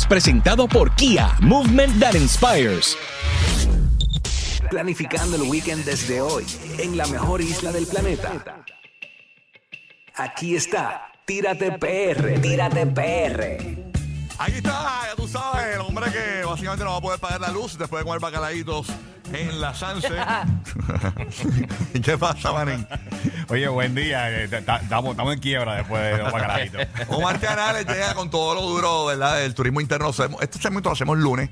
es presentado por Kia, Movement That Inspires. Planificando el weekend desde hoy en la mejor isla del planeta. Aquí está, Tírate PR, Tírate PR. Aquí está, ya tú sabes, el hombre que básicamente no va a poder pagar la luz después de comer bacalaitos en la Sanse. ¿Qué pasa, manín? Oye, buen día. eh, ta- ta- Estamos en quiebra después de los bacalaitos. Omar Canales llega con todo lo duro, ¿verdad? Del turismo interno. Este segmento lo hacemos lunes.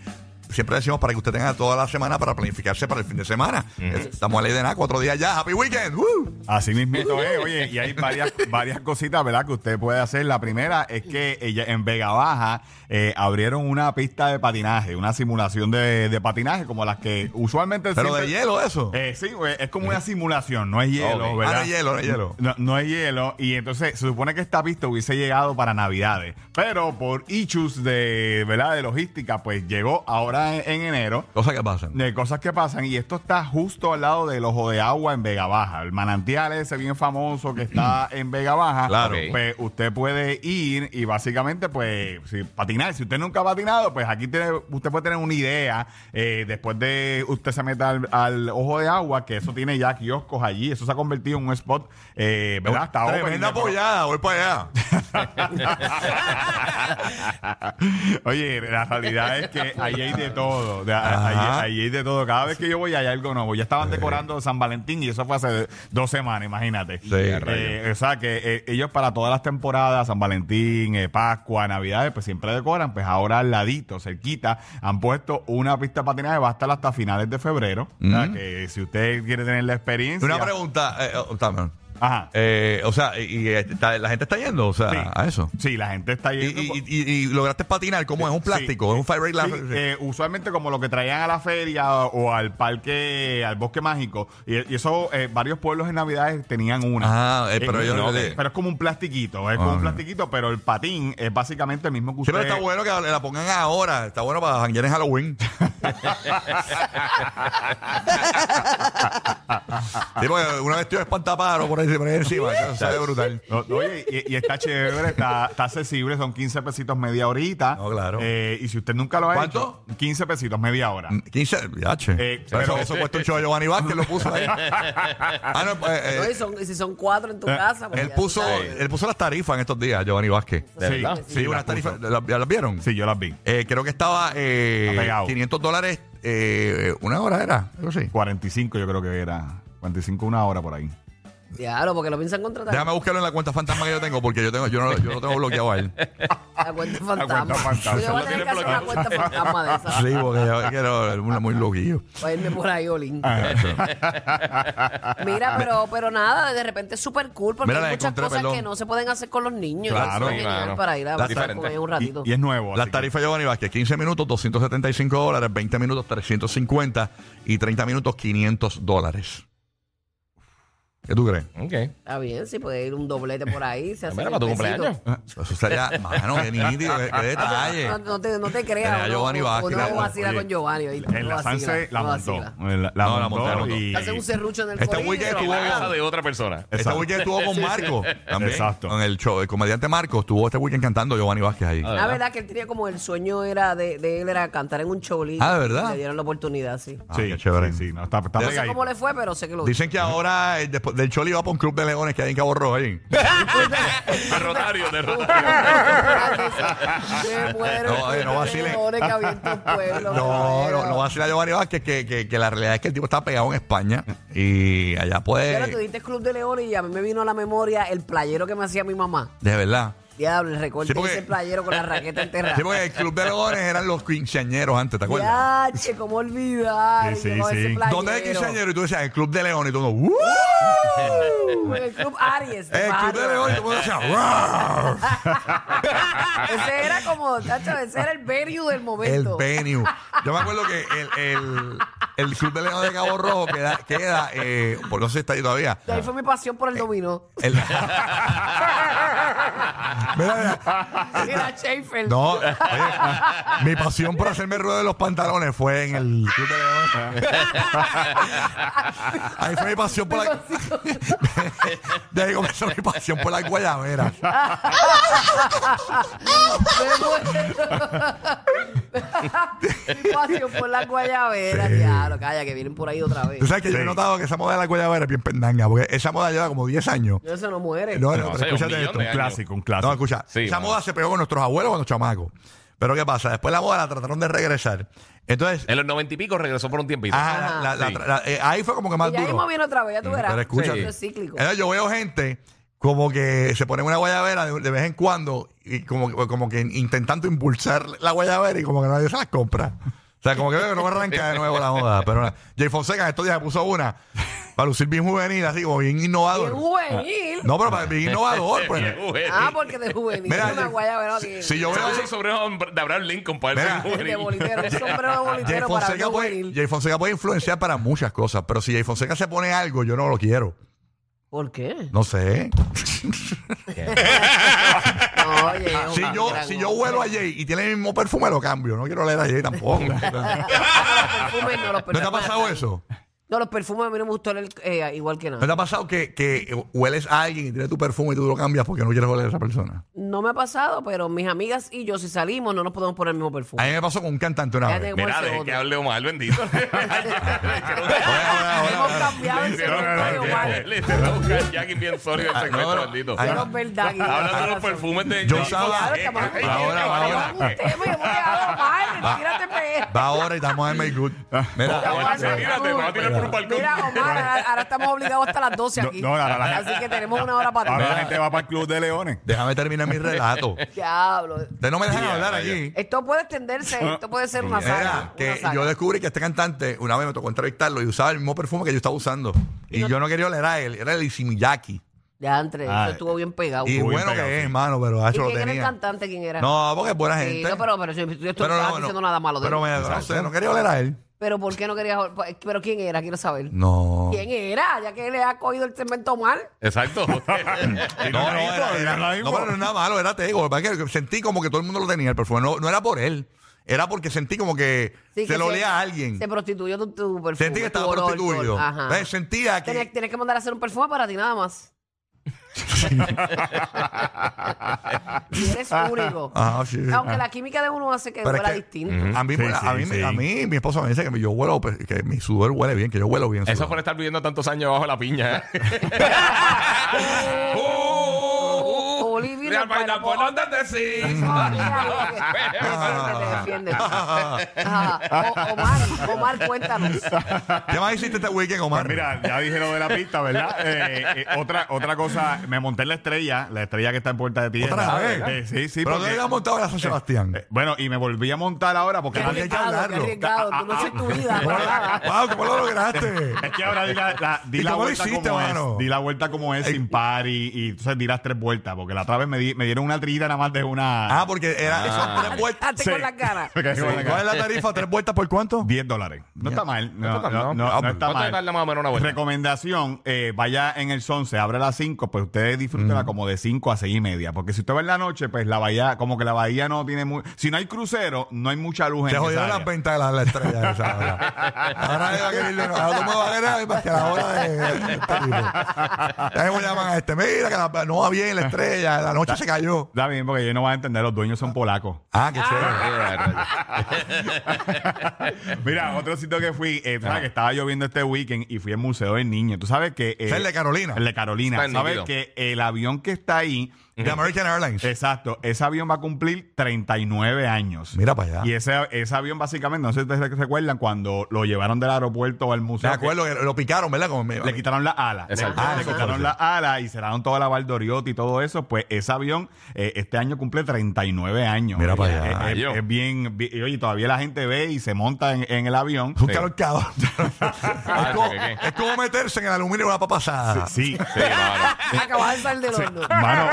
Siempre decimos para que usted tenga toda la semana para planificarse para el fin de semana. Estamos a ley de nada, cuatro días ya. ¡Happy Weekend! ¡Woo! Así mismito es. Oye, y hay varias, varias cositas, ¿verdad? Que usted puede hacer. La primera es que en Vega Baja eh, abrieron una pista de patinaje, una simulación de, de patinaje como las que usualmente... Pero siempre- de hielo, eso. Eh, sí, es como una simulación, no es hielo. ¿verdad? Ah, no es hielo, no es hielo. No, no es hielo. Y entonces se supone que esta pista hubiese llegado para Navidades. Pero por issues de, ¿verdad? de logística, pues llegó ahora en, en enero. Cosas que pasan. De cosas que pasan. Y esto está justo al lado del ojo de agua en Vega Baja. El manantial ese bien famoso que está en Vega Baja. Claro. Pues usted puede ir y básicamente, pues, si, patinar. Si usted nunca ha patinado, pues aquí tiene, usted puede tener una idea. eh, después de usted se meta al, al ojo de agua, que eso tiene ya kioscos allí. Eso se ha convertido en un spot, eh, ¿verdad? Open Tremenda de- apoyada, voy para allá. Oye, la realidad es que ahí hay de todo. De- ahí, ahí hay de todo. Cada vez que yo voy hay algo nuevo. Ya estaban decorando San Valentín y eso fue hace dos semanas, imagínate. Sí, Eh, o sea que eh, ellos para todas las temporadas, San Valentín, eh, Pascua, Navidades, pues siempre decoran. Pues ahora al ladito, cerquita, han puesto una pista de patinaje, va a estar hasta finales de febrero. O sea, que si usted quiere tener la experiencia. Una pregunta, eh, oh, Tamer. Ajá. Eh, o sea, y, y, eh, está- la gente está yendo, o sea, Sí. a eso. Sí, la gente está Y, yendo. y- y- y lograste patinar, ¿cómo es? ¿Un plástico? ¿Es un? Sí, eh, usualmente como lo que traían a la feria o al parque, al bosque mágico. Y, y eso, eh, varios pueblos en Navidades tenían una. Ah, eh, pero yo no le- Pero es como un plastiquito, es como Ah. un plastiquito, pero el patín es básicamente el mismo que Sí, usted... pero está bueno que la pongan ahora. Está bueno para janguear en Halloween. sí, porque una vez estoy espantaparo por ahí, por ahí encima. Eso sabe brutal. No, no, Oye, y, y está chévere, está, está accesible, son 15 pesitos media horita. No, claro. Eh, y si usted nunca lo ha ¿Cuánto? hecho, 15 pesitos media hora. 15, ya, che. Eh, O sea, eso, pero- eso cuesta un show de Giovanni Vázquez, lo puso ahí. ah, no, pues, eh, No, y son- y si son cuatro en tu casa. pues él ya puso, sabes. él puso las tarifas en estos días, Giovanni Vázquez. Sí, verdad? Sí, unas las tarifas. puso. ¿la- ¿Ya las vieron? Sí, yo las vi. Eh, creo que estaba eh, Está pegado. 500 dólares eh, una hora, ¿era? Algo así. 45 yo creo que era. 45 una hora por ahí. Diablo, porque lo piensan contratar. Déjame buscarlo en la cuenta fantasma que yo tengo porque yo tengo yo no, yo no tengo bloqueado a él. La cuenta fantasma. cuenta fantasma. Yo voy a tener que hacer una cuenta fantasma de esa. Sí, porque yo quiero es una muy loquillo. Para irme por ahí, Olin. Ah. Mira, pero, pero nada, de repente es súper cool porque Mira, la hay muchas encontré, cosas perdón. que no se pueden hacer con los niños. Claro, Eso es genial claro. para ir a Las pasar con diferentes. ellos un ratito. Y, y es nuevo. Las así que- tarifas de Giovanni Vázquez, 15 minutos, 275 dólares, 20 minutos, 350 y 30 minutos, 500 dólares. ¿Qué tú crees? Ok. Está bien, sí, puede ir un doblete por ahí. Se hace Mira, para tu pesito. cumpleaños. Eso sería, mano, qué nítido, qué, qué detalle. No, no te, no creas. a uno- Giovanni Vázquez, Uno claro. vacila con Giovanni. ¿oíste? En la vacila, Sanse la montó. vacila. La, la No, la montó y... Un serrucho en el Este corillo. weekend estuvo- te Casa de otra persona. Este weekend estuvo con Marco también. Exacto. Con el show, el comediante Marco estuvo este weekend cantando Giovanni Vázquez ahí. Ah, La verdad que él tenía como el sueño era de, de él era cantar en un cholito. Ah, ¿de verdad? Le dieron la oportunidad, sí. Ah, Sí, qué chévere. Sí, no, está, está Yo No sé cómo le fue, pero sé que lo Dicen que ahora eh, después del Choli va para un club de leones que hay en Cabo Rojo ahí. De Rotario, de Rotario. Me muero. No, no vacilen. Leones que había en tu pueblo, No, caballero. no, no va a decir a Giovanni Vázquez que, que, que la realidad es que el tipo está pegado en España y allá puede. ahora tú dices Club de Leones y a mí me vino a la memoria el playero que me hacía mi mamá. De verdad. Diablo, el recorte Sí, porque- ese playero con la raqueta enterrada. Sí, porque el club de leones eran los quinceañeros antes, ¿te acuerdas? Yache, cómo olvidar. Sí, sí, sí. ¿Dónde es el quinceañero? Y tú decías, el club de leones y tú no, ¡Uh! En el Club Aries. de El club de Fajardo. leones y tú decías, ¡Wow! Ese era como, chacho, ese era el venue del El momento. venue. Yo me acuerdo que el, el, el Club de León de Cabo Rojo queda, queda eh, por no sé si está ahí todavía. De ahí fue mi pasión por el dominó. El- Mira, mira, Mira, Schaefer. no, oye, mi pasión por hacerme ruedo de los pantalones fue en el Club de León. Ahí fue mi pasión por la. De ahí comenzó mi pasión por la guayabera. Mi pasión por la guayabera. Calla, que vienen por ahí otra vez. Tú sabes que yo he notado que esa moda de la guayabera es bien pendanga, porque esa moda lleva como 10 años. Eso no muere. No, no, No, pero o sea, un escúchate millón esto. Un clásico, un clásico. No, escucha. Sí, esa moda se pegó con nuestros abuelos cuando chamacos. Pero ¿qué pasa? Después la moda la trataron de regresar. Entonces, En los noventa y pico regresó por un tiempito. ajá, la- la- Sí. la- la- eh, ahí fue como que más y ya duro. mismo viene otra vez, ya tú verás. Pero escúchate. Eso es cíclico. Entonces, yo veo gente como que se ponen una guayabera de, de vez en cuando y como, como que intentando impulsar la guayabera y como que nadie se las compra. O sea, como que veo que no me arranca de nuevo la moda. Pero nada. Jay Fonseca en estos días puso una para lucir bien juvenil, así como bien innovador. Bien juvenil. No, pero para- bien innovador. Pues. Bien juvenil. Ah, porque de juvenil. Mira, una yo- no. Si yo Se veo puso el sombrero de Abraham Lincoln para Mira. el de juvenil. bolitero, un sombrero de Jay bolitero para Fonseca, ver puede, juvenil. Jay Fonseca puede influenciar para muchas cosas, pero si Jay Fonseca se pone algo, yo no lo quiero. ¿Por qué? No sé. No, oye, es Si yo, gran si yo hombre. huelo a Jay y tiene el mismo perfume, lo cambio. No quiero leer a Jay tampoco. ¿No los perfumes no, los te ha perfumes pasado están- eso? No, los perfumes a mí no me gustó el, eh, igual que ¿No nada. te ha pasado que, que hueles a alguien y tiene tu perfume y tú lo cambias porque no quieres oler a esa persona? No me ha pasado, pero mis amigas y yo, si salimos, no nos podemos poner el mismo A perfume. mí me pasó con un cantante una Ya vez. Mira, Ese deje otro. que hable Omar, bendito. Hemos cambiado el Le te va a buscar Jackie bien sólido el Ah, segmento, no, no. bendito. Ay, es verdad. de los perfumes de Yo usaba- Claro, estamos Ay, ahora, ahora. Llevamos un tema y hemos quedado mal. Tírate pe- Va ahora y estamos en Make Good. Mira, Ya, Omar, a tirar por un balcón. Mira, Omar, ahora, ahora estamos obligados hasta las 12 aquí. No, no, ahora la- Así que tenemos una hora para Ahora la ti. gente va para el Club de Leones. déjame terminar mi relato. Diablo. Ustedes no me dejan hablar aquí. Esto puede extenderse, esto puede ser una saga. Era una que saga. yo descubrí que este cantante, una vez me tocó entrevistarlo y usaba el mismo perfume que yo estaba usando. Y yo no quería oler a él, era el Isimiyaki. Ya, entre, Ah, eso estuvo bien pegado. Y bueno pegado, que sí. es, hermano, pero ¿Y hacho lo quién era el tenía. cantante? ¿Quién era? No, porque es buena Sí, gente. no, pero, pero yo, yo estoy Pero no, diciendo no. nada malo de Pero él. me, no sé, no quería oler a él. Pero ¿por qué no querías? Pero ¿quién era? Quiero saber. No. ¿Quién era? Ya que le ha cogido el segmento mal. Exacto. No, no, era- era- no, pero no es nada malo, era tego. Lo que pasa es que sentí como que todo el mundo lo tenía el perfume. No, no era por él. Era porque sentí como que Sí, se que lo se- olía a alguien. Se prostituyó tu, tu perfume. Sentí que estaba tu olor, prostituido. tu- Ajá. Entonces, Sentía que. Tienes, tienes que mandar a hacer un perfume para ti nada más. y eres único. Ah, sí. Aunque la química de uno hace que Pero es huela que- distinto. A mí, Sí, a, mí, sí, sí. a mí, mi esposa me dice que yo huelo, pues, que mi sudor huele bien, que yo huelo bien. Eso sudor. por estar viviendo tantos años bajo la piña. Olivia, Real Baila, ¿por no. dónde te sigo? Ah. Ajá. O- Omar, Omar, cuéntanos. ¿Qué más hiciste este weekend, Omar? Pues mira, ya dije lo de la pista, ¿verdad? Eh, eh, otra, otra cosa, me monté en la estrella, la estrella que está en Puerta de Tierra. ¿Otra vez? Eh, sí, sí. Pero porque- no habías montado la San Sebastián. eh, bueno, y me volví a montar ahora porque Qué Nadie arriesgado, qué hablarlo. arriesgado. Tú no haces tu vida, para nada. wow, ¿cómo lo lograste? Es que ahora di la, la- di ¿Y la cómo lo vuelta hiciste, como mano? es. Di la vuelta como es, sin par y, y entonces di las tres vueltas. Porque la otra vez me, di- me dieron una trillita nada más de una. Ah, porque era, son tres vueltas. Hazte Sí. con las ganas. Me quedé con la ¿Cuál es la tarifa? ¿Tres vueltas por cuánto? 10 dólares. No está mal. No, está no, mal, no, ¿no? no está ¿Cuánto mal. tarda más o menos una vuelta? Recomendación, eh, vaya en el son, se abre a las 5, pues ustedes disfrútenla como de 5 a 6 y media. Porque si usted va en la noche, pues la bahía, como que la bahía no tiene muy... Si no hay crucero, no hay mucha luz en Se esa jodieron área. las ventas de la, la estrella esa ahora. Ahora iba a querer ahora el mundo va a querer más que la hora de, de este tipo. Ya me llaman a este, mira que la- no va bien la estrella, la noche se cayó. Está bien, porque ellos no van a entender, los dueños son polacos. Ah, qué chévere. Mira, otro sitio que fui, eh, tú sabes que estaba lloviendo este weekend y fui al Museo del Niño. Tú sabes que... eh, Es el de Carolina. El de Carolina. Está ¿Sabes que el avión que está ahí... De American Airlines. Exacto, ese avión va a cumplir 39 años. Mira para allá. Y ese, ese avión básicamente, no sé si ustedes se recuerdan, cuando lo llevaron del aeropuerto al museo. acuerdo que lo picaron, ¿verdad? Como me- Le quitaron la ala. Le, Exacto. le Ah, quitaron exacto. la ala y cerraron toda la Valdoriotti y todo eso. Pues ese avión eh, este año cumple 39 años. Mira para Eh, allá. eh, Es, es bien, bien- y oye, todavía la gente ve y se monta en, en el avión. Un calor cabrón. es, como, ¿qué, es como meterse en el aluminio de una papa asada. Sí. Sí. Acabas de salir del horno. Mano,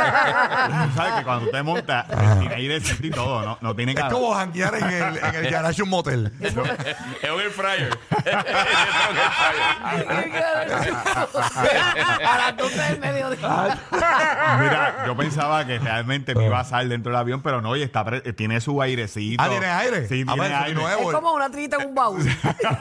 sabes que cuando usted monta, tiene aire y todo, no, no tiene Es calor. como janguear en el, en el garage de un motel. Es un air fryer. A las 12 del mediodía. Mira, yo pensaba que realmente me iba a salir dentro del avión, pero no, oye, está pre- tiene su airecito. Ah, ¿tiene aire? Sí, Ah, tiene pues, es aire. nuevo. Es como una trita en un baúl.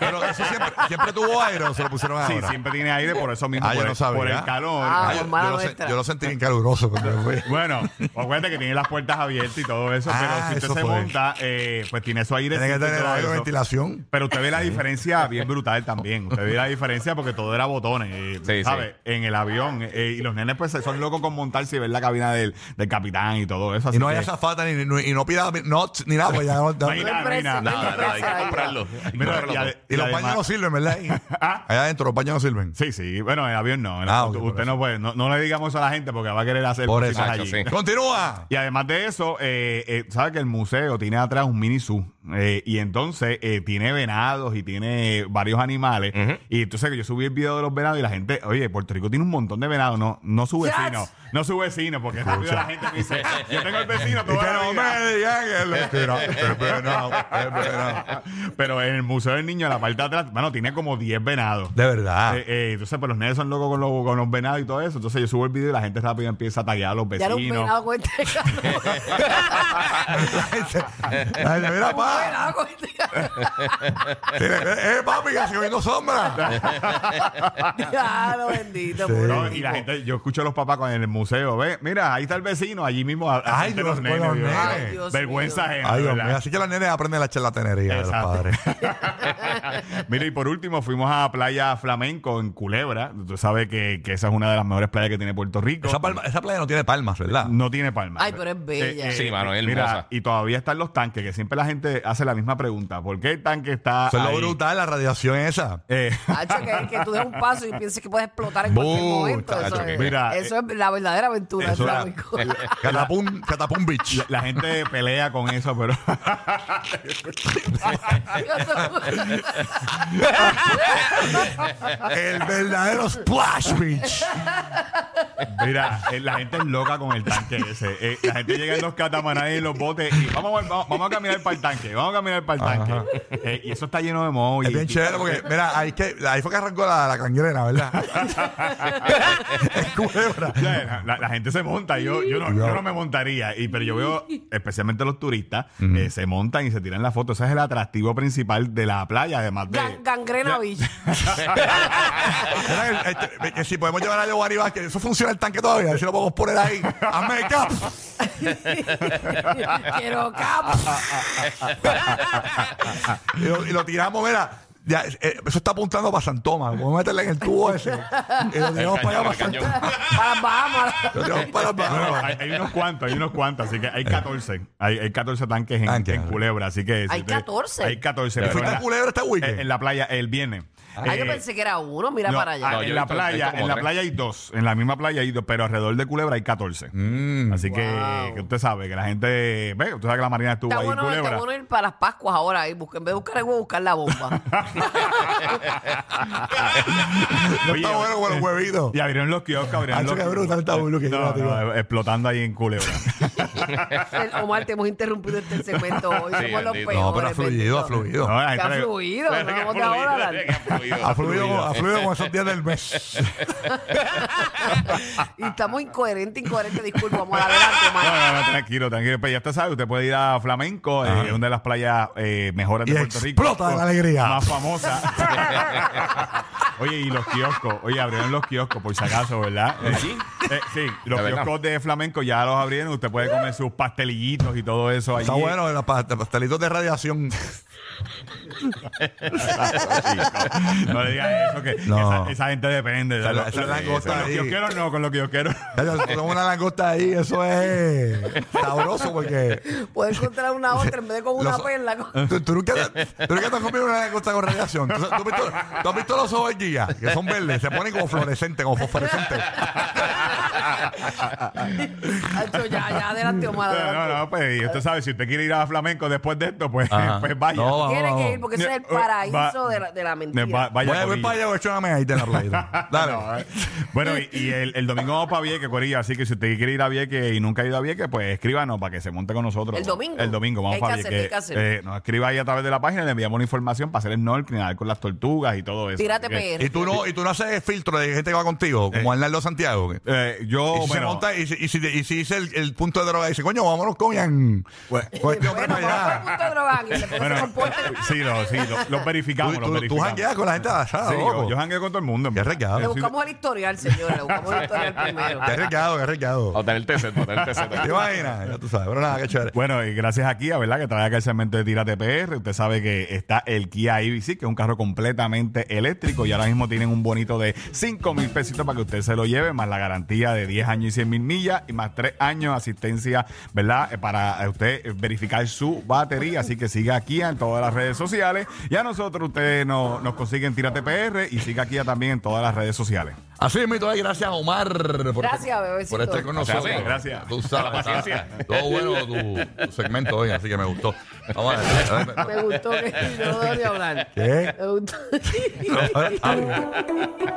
Pero eso siempre, siempre tuvo aire o se lo pusieron ahora. Sí, siempre tiene aire, por eso mismo, Ah, yo por, no el, sabía. por el calor. Ah, Ah, yo, por mala yo lo, nuestra. yo lo sentí bien caluroso cuando fui. Bueno, acuérdate que tiene las puertas abiertas y todo eso, Ah, pero si usted eso se fue. monta, eh, pues tiene su aire. Tiene que tener aire, ventilación. Pero usted ve la diferencia bien brutal también. Usted ve la diferencia porque todo era botones, eh, Sí, ¿sabe? En el avión. eh, y los nenes pues son locos con montarse y ver la cabina del, del capitán y todo eso. Y no hay que- azafata ni, ni- y no pida notes ni nada, pues ya no- No hay y, nada, no hay nada. Nada, nada, hay que comprarlo. Hay que Mira, comprarlo y todo. ade- los además- no sirven, ¿verdad? Ahí. Ah. Allá adentro los baños no sirven. Sí, sí. Bueno, en el avión no. En Ah, ok, por usted eso. no puede. No, no le digamos eso a la gente porque va a querer hacer Por eso. Allí. sí. Continúa. Y además de eso, eh, eh, sabe que el museo tiene atrás un mini zoo. eh, y entonces eh, tiene venados y tiene varios animales. Y entonces que yo subí el video de los venados y la gente, oye, Puerto Rico tiene un montón de venados. No, no su Yes. vecino. No su vecino, porque rápido la gente me dice, yo tengo el vecino toda la no vida". me digan que lo tira. Es venado, es venado. Pero en el Museo del Niño, en la parte de atrás, bueno, tiene como 10 venados. De verdad. Eh, eh, entonces, pues los nenes son locos con los, con los venados y todo eso. Entonces, yo subo el video y la gente rápido empieza a taggear a los Ya era un venado con este calor. La gente, mira, Un pa. venado con este. Eh, papi, que sigo viendo sombra. Claro, bendito. Sí. pobre No, y tipo. la gente, yo escucho a los papás con en el museo, ve, mira, ahí está el vecino, allí mismo. a- Ay, frente de Dios, con los Dios. nenes. Ay, Dios Vergüenza mío. ajena, Ay, Dios ¿verdad? mío. Así que los nenes aprenden la charlatanería de los Exacto. padres. Mira, y por último, fuimos a Playa Flamenco en Culebra. Tú sabes que, que esa es una de las mejores playas que tiene Puerto Rico. Esa, palma- esa playa no tiene palmas, ¿verdad? No tiene palmas. Ay, pero es bella. Sí, mano, es Mira, hermosa. y todavía están los tanques, que siempre la gente hace la misma pregunta. ¿Por qué el tanque está Eso es lo brutal, la radiación esa. Eh, Hacho, que, que tú des un paso y pienses que puedes explotar en cualquier Buh, momento. Eso, es, mira, eso es la verdadera aventura. Eso flamenco. Catapum, Catapum Beach. la gente pelea con eso, pero El verdadero Splash Beach. mira, eh, la gente es loca con el tanque ese. Eh, la gente llega en los catamaranes y en los botes y vamos, a- vamos, vamos a caminar para el tanque, vamos a caminar para el tanque. Eh, y eso está lleno de moho. y- Es bien chévere porque, mira, ahí, que, ahí fue que arrancó la, la cangrena, ¿verdad? es culebra. O sea, La, la gente se monta, yo, yo, no, yo no me montaría, y, pero yo veo, especialmente los turistas, eh, se montan y se tiran la foto. Ese es el atractivo principal de la playa, además de... Gan- Gangrena Beach. Mira, el- este, que si podemos llevar a Giovanni Vázquez, eso funciona el tanque todavía, a ver si lo podemos poner ahí. Hazme cap. Quiero cap. Y lo, y lo tiramos, mira. Ya, eh, eso está apuntando para San Tomás. Podemos meterle en el tubo ese. Y lo tiramos para allá, para San. Tomás. Para las Bahamas. Lo tiramos para las Bueno, Bahamas. hay, hay unos cuantos, hay unos cuantos, así que hay 14. Hay, hay 14 tanques en, en Culebra, así que... si Hay 14. Hay 14. ¿Y fuiste en a la- Culebra este weekend? en, en la playa el viernes. Yo Eh, pensé que era uno. Mira no, para allá. ah, No, yo en he la visto- playa, como en la tres. playa hay dos, en la misma playa hay dos, pero alrededor de Culebra hay 14. Mm. Así que, Wow. que usted sabe que la gente, ve, usted sabe que la Marina estuvo Está ahí bueno, en está Culebra. bueno ir para las Pascuas ahora. Ahí. Busca- en vez de buscar el huevo, buscar la bomba. No Oye, está bueno con los huevitos. Y abrieron los kioscos, abrieron Hacho, los qué brutal está Bulu, que no, explotando ahí en Culebra. Omar, te hemos interrumpido este segmento hoy. Sí, Somos los bendito. peores. No, pero ha fluido, ha fluido. No, Que ha fluido. Que No ha vamos de ahora a fluido, que ha fluido. Ha fluido, ha fluido con esos días del mes. Y estamos incoherentes, incoherentes. Disculpa, vamos adelante, No, Omar. no, no, tranquilo, tranquilo. Pero ya usted sabe, usted puede ir a Flamenco, eh, es una de las playas eh, mejores de Y Puerto Rico. explota de la alegría. Más famosa. Oye, y los kioscos. Oye, abrieron los kioscos, por si acaso, ¿verdad? Eh, ¿Allí? eh, sí, los ¿De verdad? kioscos de Flamenco ya los abrieron. Usted puede comer sus pastelillitos y todo eso allí. Está bueno, los pa- pastelitos de radiación. No le digas eso, que No. esa, esa gente depende. Esa- esa langosta con los ahí. kiosqueros no, con los kiosqueros. Tengo una langosta ahí, eso es sabroso porque. Puedes encontrar una otra en vez de con una Los- perla. con- ¿Tú, tú nunca, tú nunca te has comido una langosta con radiación. ¿Tú, tú has visto, tú has visto los ojos de guía? Que son verdes, se ponen como fluorescentes, como fosforescentes. Hacho, ya, ya, adelante, Omar. No, adelante. no, no, pues y usted sabe, si usted quiere ir a flamenco después de esto, pues, Ajá. pues vaya. No, vamos, Tiene que vamos. ir porque ese es el Va- paraíso de la, de la mentira. Va- vaya Voy a ver corillo. para allá, voy a echarme ahí de la playa. Dale. No, eh. Bueno, y, y el, el domingo vamos para Vieques, Corillo. Así que si usted quiere ir a Vieques y nunca ha ido a Vieques, pues escríbanos para que se monte con nosotros. ¿El domingo? El domingo, vamos ¿Qué hay para que hacer? Vieques. ¿Qué hay que hacer? Eh, nos escriba ahí a través de la página, le enviamos la información para hacer el snorkeling, nadar con las tortugas y todo eso. Tírate Así que, PR. Y tú no, y tú no haces filtro de gente que va contigo, como Arnaldo Santiago. que- eh, yo, y si se monta, y si, y si, y si dice el, el punto de droga, dice, coño, vámonos con Ian. Bueno. Con este hombre Bueno, para allá. punto de drogar y después se bueno, comporta. sí, lo, sí, lo- los verificamos, Tú, los tú, tú verificamos. jangueas con la gente de allá, Sí, loco. yo, yo jangueo con todo el mundo. en Qué verdad. arriesgado. Le Yo buscamos el historial, señora. Le buscamos el historial primero. Qué arriesgado, qué arriesgado. O tener TZ, tener TZ. ¿Te imaginas? Ya tú sabes, pero nada, qué chévere. Bueno, y gracias aquí, a verdad, que trae acá el segmento de Tírate PR. Usted sabe que está el Kia EV6, que es un carro completamente eléctrico y ahora mismo tienen un bonito de 5 mil pesitos para que usted se lo lleve, más la garantía de 10 años y 100 mil millas y más 3 años de asistencia, ¿verdad? Eh, Para eh, usted eh, verificar su batería. Así que siga aquí en todas las redes sociales. Y a nosotros ustedes nos, nos consiguen Tírate PR y siga aquí también en todas las redes sociales. Así es, mito, gracias Omar. Por Gracias, este- bebecito. Por estar con Gracias, nosotros. sí. Gracias. Tú sabes, La paciencia. está- Todo bueno tu, tu segmento hoy, así que me gustó. Vamos a ver. Me gustó que yo no debo ni hablar. ¿Qué? Me gustó. No.